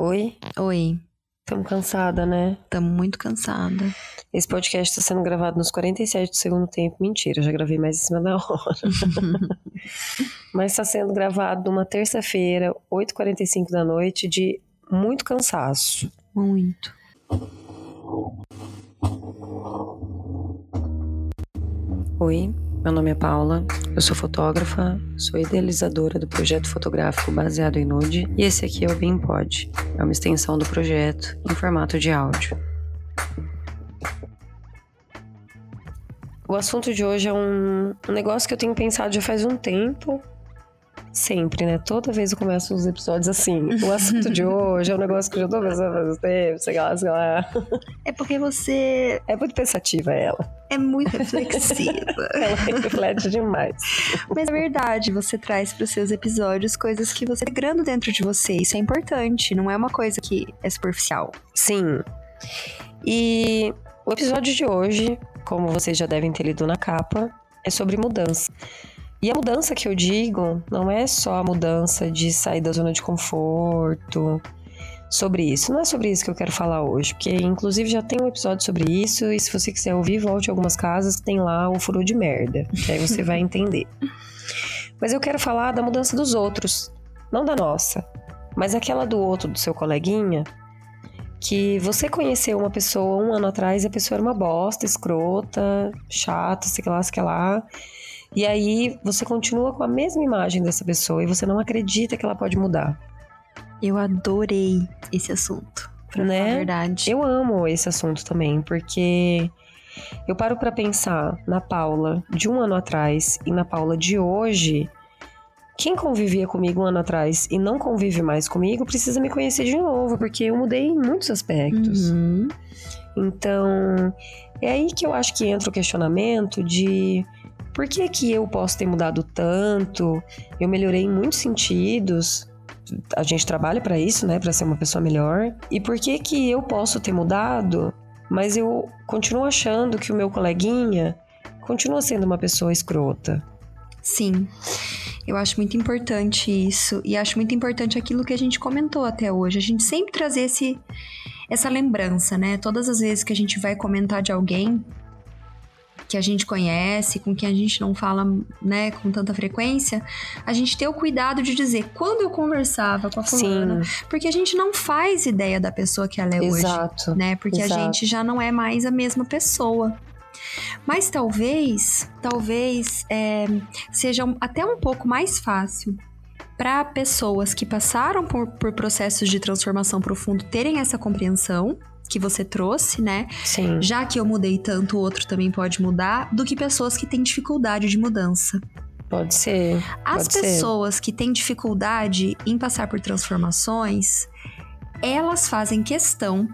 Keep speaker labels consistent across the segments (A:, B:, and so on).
A: Oi?
B: Oi,
A: Estamos cansada, né?
B: tamo muito cansada.
A: Esse podcast está sendo gravado nos 47 do segundo tempo. Mentira, já gravei mais em cima da hora. Mas está sendo gravado numa terça-feira, 8h45 da noite, de muito cansaço.
B: Muito.
A: Oi, meu nome é Paula, eu sou fotógrafa, sou idealizadora do projeto fotográfico baseado em nude e esse aqui é o BeamPod, é uma extensão do projeto em formato de áudio. O assunto de hoje é um negócio que eu tenho pensado já faz um tempo. Sempre, né? Toda vez eu começo os episódios assim. O assunto de hoje é um negócio que eu já tô pensando faz tempo, sei lá, sei lá.
B: É porque você
A: É muito pensativa ela.
B: é muito reflexiva.
A: Ela reflete demais.
B: Mas é verdade, você traz para os seus episódios coisas que você tá grando dentro de você. Isso é importante, não é uma coisa que é superficial.
A: Sim. E o episódio de hoje, como vocês já devem ter lido na capa, é sobre mudança. E a mudança que eu digo não é só a mudança de sair da zona de conforto, sobre isso. Não é sobre isso que eu quero falar hoje, porque inclusive já tem um episódio sobre isso, e se você quiser ouvir, volte a algumas casas que tem lá o furo de merda, que aí você vai entender. Mas eu quero falar da mudança dos outros, não da nossa, mas aquela do outro, do seu coleguinha, que você conheceu uma pessoa um ano atrás e a pessoa era uma bosta, escrota, chata, sei lá, sei lá. E aí você continua com a mesma imagem dessa pessoa e você não acredita que ela pode mudar,
B: Eu adorei esse assunto, pra
A: Né?
B: falar a verdade.
A: Eu amo esse assunto também, porque eu paro pra pensar na Paula de um ano atrás e na Paula de hoje. Quem convivia comigo um ano atrás e não convive mais comigo precisa me conhecer de novo, porque eu mudei em muitos aspectos.
B: Uhum.
A: Então, é aí que eu acho que entra o questionamento de por que que eu posso ter mudado tanto? Eu melhorei em muitos sentidos. A gente trabalha para isso, né, para ser uma pessoa melhor. E por que que eu posso ter mudado, mas eu continuo achando que o meu coleguinha continua sendo uma pessoa escrota?
B: Sim. Eu acho muito importante isso. E acho muito importante aquilo que a gente comentou até hoje. A gente sempre trazer esse, essa lembrança, né? Todas as vezes que a gente vai comentar de alguém que a gente conhece, com quem a gente não fala, né, com tanta frequência, a gente ter o cuidado de dizer quando eu conversava com a fulana, porque a gente não faz ideia da pessoa que ela é hoje
A: exato.
B: né? Porque
A: Exato.
B: a gente já não é mais a mesma pessoa. Mas talvez, talvez é, seja até um pouco mais fácil para pessoas que passaram por, por processos de transformação profundo terem essa compreensão que você trouxe, né?
A: Sim.
B: Já que eu mudei tanto, o outro também pode mudar, do que pessoas que têm dificuldade de mudança.
A: Pode ser.
B: As
A: Pode ser.
B: pessoas que têm dificuldade em passar por transformações, elas fazem questão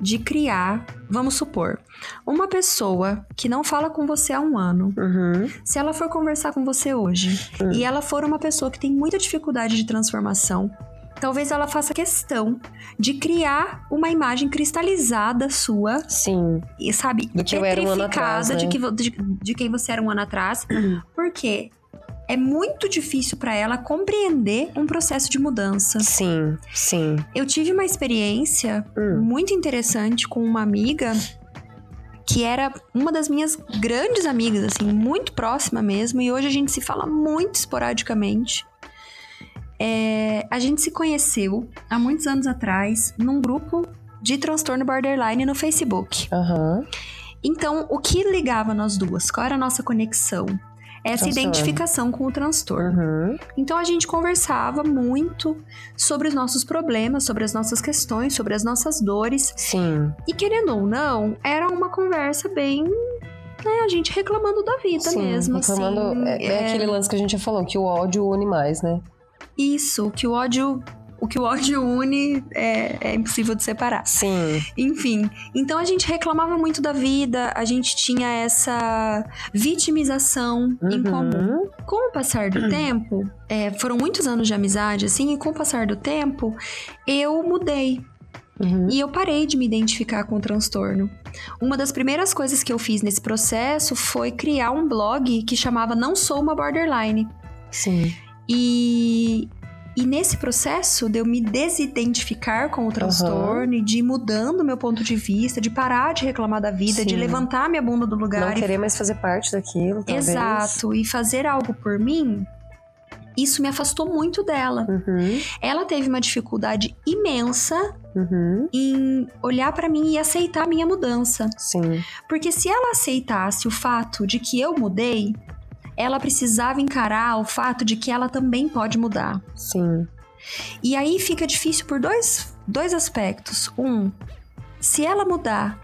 B: de criar, vamos supor, uma pessoa que não fala com você há um ano.
A: Uhum.
B: Se ela for conversar com você hoje
A: Hum.
B: e ela for uma pessoa que tem muita dificuldade de transformação, talvez ela faça questão de criar uma imagem cristalizada sua
A: Sim.
B: e sabe,
A: Do que eu era um ano atrás,
B: petrificada de,
A: né?
B: que, de, de quem você era um ano atrás, porque é muito difícil para ela compreender um processo de mudança.
A: Sim. Sim.
B: Eu tive uma experiência
A: Hum.
B: muito interessante com uma amiga que era uma das minhas grandes amigas, assim, muito próxima mesmo, e hoje a gente se fala muito esporadicamente. É, a gente se conheceu há muitos anos atrás num grupo de transtorno borderline no Facebook.
A: Aham.
B: Então, o que ligava nós duas? Qual era a nossa conexão? Essa
A: Transtorno.
B: identificação com o transtorno.
A: Uhum.
B: Então, a gente conversava muito sobre os nossos problemas, sobre as nossas questões, sobre as nossas dores.
A: Sim.
B: E querendo ou não, era uma conversa bem. Né, a gente reclamando da vida
A: Sim,
B: mesmo.
A: reclamando.
B: assim,
A: é, é aquele lance que a gente já falou, que o ódio une mais, né?
B: Isso, que o ódio. O que o ódio une é, é impossível de separar.
A: Sim.
B: Enfim, então a gente reclamava muito da vida, a gente tinha essa vitimização em comum.
A: Uhum.
B: Com o passar do tempo, é, foram muitos anos de amizade, assim, e com o passar do tempo, eu mudei.
A: Uhum.
B: E eu parei de me identificar com o transtorno. Uma das primeiras coisas que eu fiz nesse processo foi criar um blog que chamava Não Sou uma Borderline.
A: Sim.
B: E E nesse processo de eu me desidentificar com o transtorno uhum. e de ir mudando meu ponto de vista, de parar de reclamar da vida, Sim. de levantar minha bunda do lugar.
A: Não querer mais fazer parte daquilo, talvez.
B: Exato. E fazer algo por mim, isso me afastou muito dela. Uhum. Ela teve uma dificuldade imensa uhum. em olhar para mim e aceitar a minha mudança.
A: Sim.
B: Porque se ela aceitasse o fato de que eu mudei, ela precisava encarar o fato de que ela também pode mudar.
A: Sim.
B: E aí fica difícil por dois, dois aspectos. Um, se ela mudar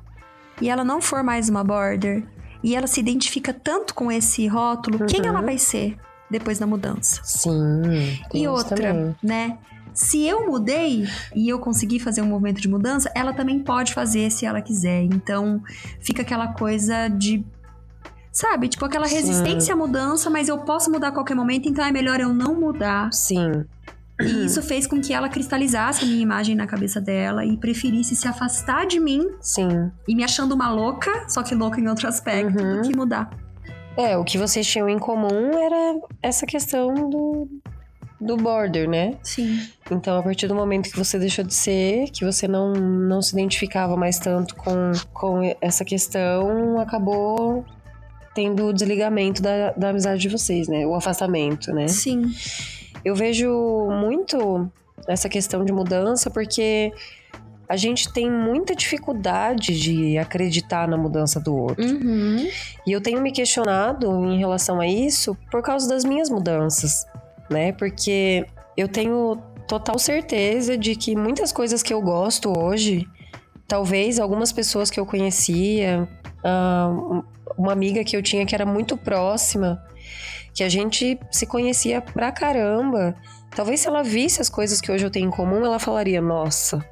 B: e ela não for mais uma border e ela se identifica tanto com esse rótulo, uhum. quem ela uhum. vai ser depois da mudança?
A: Sim.
B: E outra, também. né? Se eu mudei e eu consegui fazer um movimento de mudança, ela também pode fazer se ela quiser. Então, fica aquela coisa de Sabe? Tipo aquela resistência Sim. à mudança, mas eu posso mudar a qualquer momento, então é melhor eu não mudar.
A: Sim.
B: E isso fez com que ela cristalizasse a minha imagem na cabeça dela e preferisse se afastar de mim.
A: Sim.
B: E me achando uma louca, só que louca em outro aspecto, uhum. do que mudar.
A: É, o que vocês tinham em comum era essa questão do, do border, né?
B: Sim.
A: Então, a partir do momento que você deixou de ser, que você não, não se identificava mais tanto com, com essa questão, acabou tendo o desligamento da, da amizade de vocês, né? O afastamento, né?
B: Sim.
A: Eu vejo muito essa questão de mudança porque a gente tem muita dificuldade de acreditar na mudança do outro.
B: Uhum.
A: E eu tenho me questionado em relação a isso por causa das minhas mudanças, né? Porque eu tenho total certeza de que muitas coisas que eu gosto hoje, talvez algumas pessoas que eu conhecia, uma amiga que eu tinha que era muito próxima, que a gente se conhecia pra caramba. Talvez se ela visse as coisas que hoje eu tenho em comum, ela falaria: Nossa,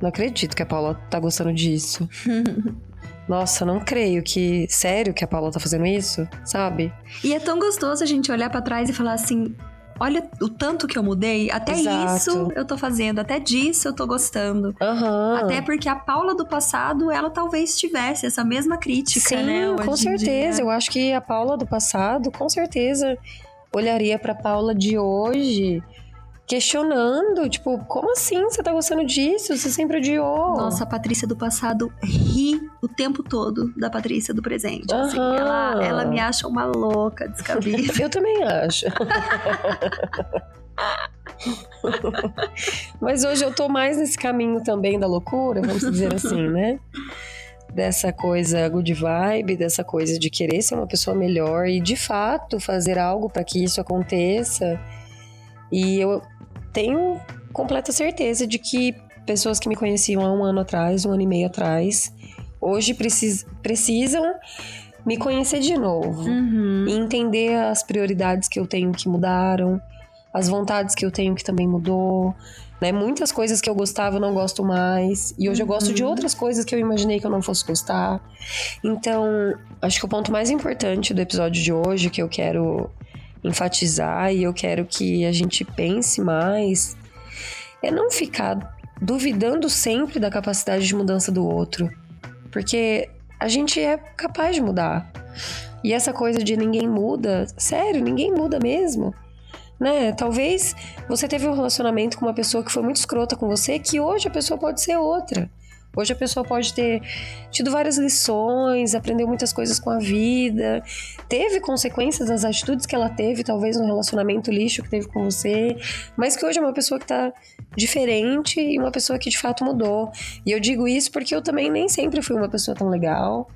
A: não acredito que a Paula tá gostando disso. Nossa, não creio que. Sério que a Paula tá fazendo isso? Sabe?
B: E é tão gostoso a gente olhar para trás e falar assim: olha o tanto que eu mudei, até Exato. isso eu tô fazendo, até disso eu tô gostando.
A: Uhum.
B: Até porque a Paula do passado, ela talvez tivesse essa mesma crítica,
A: Sim,
B: né?
A: com certeza. Eu acho que a Paula do passado, com certeza, olharia pra Paula de hoje questionando, tipo, como assim você tá gostando disso? Você sempre odiou.
B: Nossa, a Patrícia do passado ri o tempo todo da Patrícia do presente. Uhum. Assim, ela, ela me acha uma louca, descabida.
A: Eu também acho. Mas hoje eu tô mais nesse caminho também da loucura, vamos dizer assim, né? Dessa coisa good vibe, dessa coisa de querer ser uma pessoa melhor e de fato fazer algo para que isso aconteça. E eu tenho completa certeza de que pessoas que me conheciam há um ano atrás, um ano e meio atrás, hoje precis, precisam me conhecer de novo
B: uhum.
A: e entender as prioridades que eu tenho que mudaram, as vontades que eu tenho que também mudou, né? Muitas coisas que eu gostava eu não gosto mais e hoje uhum. eu gosto de uhum. outras coisas que eu imaginei que eu não fosse gostar. Então, acho que o ponto mais importante do episódio de hoje que eu quero enfatizar e eu quero que a gente pense mais é não ficar duvidando sempre da capacidade de mudança do outro, porque a gente é capaz de mudar. E essa coisa de ninguém muda, sério, ninguém muda mesmo. Né? Talvez você teve um relacionamento com uma pessoa que foi muito escrota com você, que hoje a pessoa pode ser outra. Hoje a pessoa pode ter tido várias lições, aprendeu muitas coisas com a vida, teve consequências das atitudes que ela teve, talvez no relacionamento lixo que teve com você, mas que hoje é uma pessoa que tá diferente e uma pessoa que de fato mudou. E eu digo isso porque eu também nem sempre fui uma pessoa tão legal.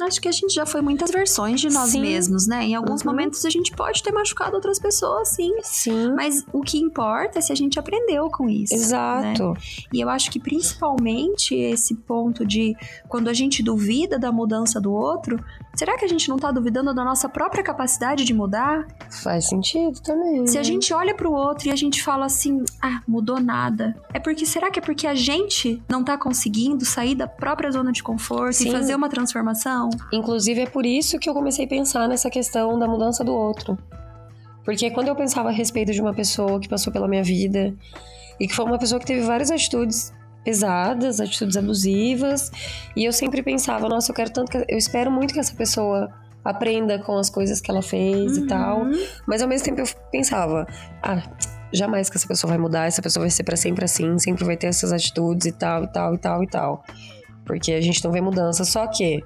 B: Acho que a gente já foi muitas versões de nós sim. mesmos, né? Em alguns uhum. momentos a gente pode ter machucado outras pessoas, sim.
A: Sim.
B: Mas o que importa é se a gente aprendeu com isso.
A: Né? Exato.
B: Né? E eu acho que principalmente esse ponto de quando a gente duvida da mudança do outro, será que a gente não tá duvidando da nossa própria capacidade de mudar?
A: Faz sentido também.
B: Se a gente olha pro outro e a gente fala assim, ah, mudou nada. É porque será que é porque a gente não tá conseguindo sair da própria zona de conforto sim. e fazer uma transformação? Não.
A: Inclusive, é por isso que eu comecei a pensar nessa questão da mudança do outro. Porque quando eu pensava a respeito de uma pessoa que passou pela minha vida e que foi uma pessoa que teve várias atitudes pesadas, atitudes abusivas, e eu sempre pensava, nossa, eu quero tanto que eu espero muito que essa pessoa aprenda com as coisas que ela fez uhum. e tal. Mas ao mesmo tempo eu pensava, ah, jamais que essa pessoa vai mudar, essa pessoa vai ser para sempre assim, sempre vai ter essas atitudes e tal, e tal, e tal, e tal. Porque a gente não vê mudança. Só que,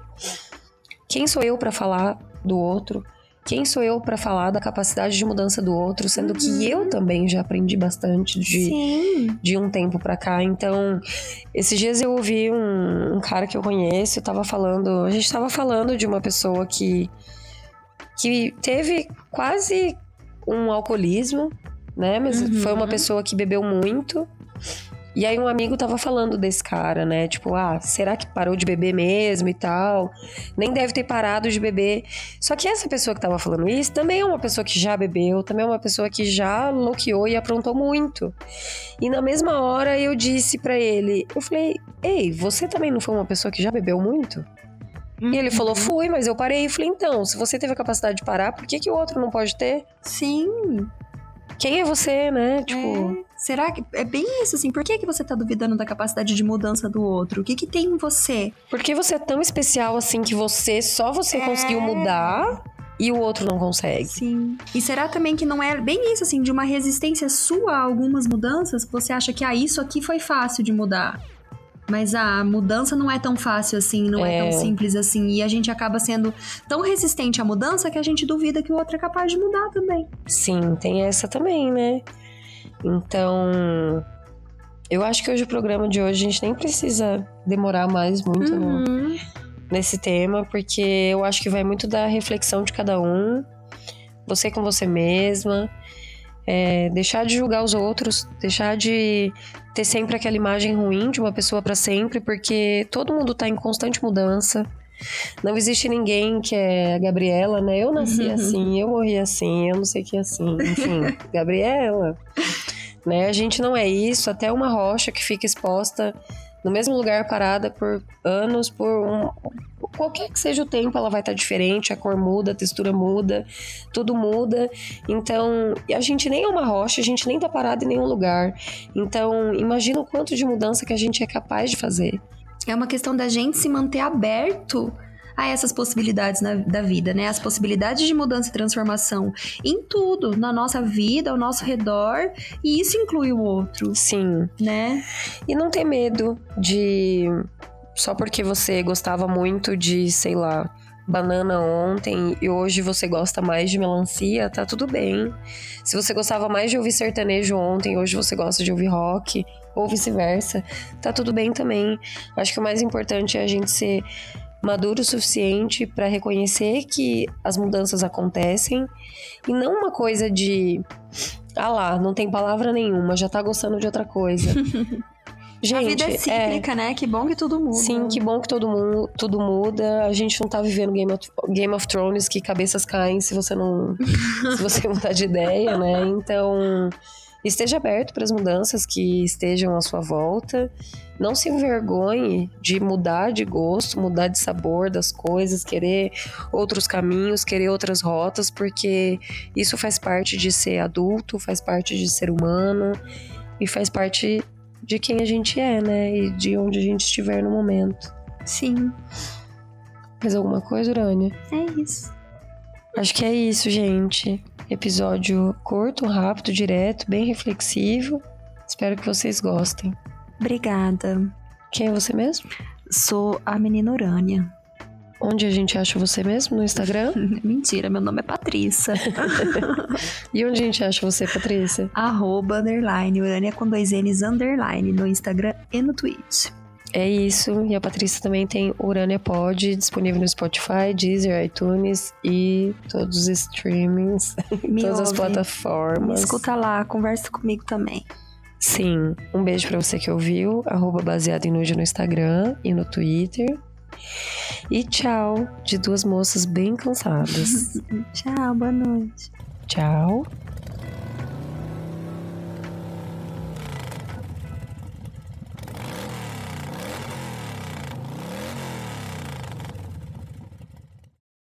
A: quem sou eu para falar do outro? Quem sou eu para falar da capacidade de mudança do outro, sendo uhum. que eu também já aprendi bastante de, de um tempo para cá. Então, esses dias eu ouvi um, um cara que eu conheço, tava falando, a gente tava falando de uma pessoa que que teve quase um alcoolismo, né? Mas uhum. foi uma pessoa que bebeu muito. E aí um amigo tava falando desse cara, né? Tipo, ah, será que parou de beber mesmo e tal? Nem deve ter parado de beber. Só que essa pessoa que tava falando isso também é uma pessoa que já bebeu, também é uma pessoa que já loqueou e aprontou muito. E na mesma hora eu disse para ele, eu falei: "Ei, você também não foi uma pessoa que já bebeu muito?" E ele falou, uhum. fui, mas eu parei. Eu falei, então, se você teve a capacidade de parar, por que, que o outro não pode ter?
B: Sim.
A: Quem é você, né? Tipo.
B: É. Será que. É bem isso, assim. Por que, que você tá duvidando da capacidade de mudança do outro? O que, que tem em você?
A: Por que você é tão especial assim que você, só você é... conseguiu mudar? e o outro não consegue.
B: Sim. E será também que não é bem isso, assim, de uma resistência sua a algumas mudanças? Você acha que, ah, isso aqui foi fácil de mudar. Mas a mudança não é tão fácil assim, não é, é tão simples assim. E a gente acaba sendo tão resistente à mudança que a gente duvida que o outro é capaz de mudar também.
A: Sim, tem essa também, né? Então, eu acho que hoje o programa de hoje a gente nem precisa demorar mais muito uhum. nesse tema, porque eu acho que vai muito da reflexão de cada um, você com você mesma, é, deixar de julgar os outros, deixar de ter sempre aquela imagem ruim de uma pessoa para sempre, porque todo mundo tá em constante mudança. Não existe ninguém que é a Gabriela, né? Eu nasci uhum. assim, eu morri assim, eu não sei o que assim. Enfim, Gabriela. Né? A gente não é isso, até uma rocha que fica exposta no mesmo lugar parada por anos, por um, qualquer que seja o tempo, ela vai estar tá diferente, a cor muda, a textura muda, tudo muda. Então, a gente nem é uma rocha, a gente nem tá parado em nenhum lugar. Então, imagina o quanto de mudança que a gente é capaz de fazer.
B: É uma questão da gente se manter aberto a essas possibilidades na, da vida, né? As possibilidades de mudança e transformação em tudo, na nossa vida, ao nosso redor, e isso inclui o outro.
A: Sim.
B: Né?
A: E não ter medo de. Só porque você gostava muito de, sei lá, banana ontem e hoje você gosta mais de melancia, tá tudo bem. Se você gostava mais de ouvir sertanejo ontem, hoje você gosta de ouvir rock, ou vice-versa, tá tudo bem também. Acho que o mais importante é a gente ser maduro o suficiente para reconhecer que as mudanças acontecem e não uma coisa de ah lá, não tem palavra nenhuma, já tá gostando de outra coisa.
B: Gente, a vida é cíclica, é... né? Que bom que tudo muda.
A: Sim, que bom que todo mundo, tudo muda. A gente não tá vivendo Game of, Game of Thrones que cabeças caem se você não se você mudar de ideia, né? Então, esteja aberto para as mudanças que estejam à sua volta. Não se envergonhe de mudar de gosto, mudar de sabor das coisas, querer outros caminhos, querer outras rotas, porque isso faz parte de ser adulto, faz parte de ser humano e faz parte de quem a gente é, né? E de onde a gente estiver no momento.
B: Sim.
A: Mais alguma coisa, Urânia?
B: É isso.
A: Acho que é isso, gente. Episódio curto, rápido, direto, bem reflexivo. Espero que vocês gostem.
B: Obrigada.
A: Quem é você mesmo?
B: Sou a menina Urânia.
A: Onde a gente acha você mesmo? No Instagram?
B: Mentira, meu nome é Patrícia.
A: e onde a gente acha você, Patrícia?
B: Arroba, underline, Urânia com dois N's, underline, no Instagram e no Twitch.
A: É isso. E a Patrícia também tem Urânia Pod, disponível no Spotify, Deezer, iTunes e todos os streamings, todas ouve. as plataformas. Me
B: escuta lá, conversa comigo também.
A: Sim, um beijo para você que ouviu, arroba baseado em nude no Instagram e no Twitter. E tchau, de duas moças bem cansadas.
B: tchau, boa noite.
A: Tchau.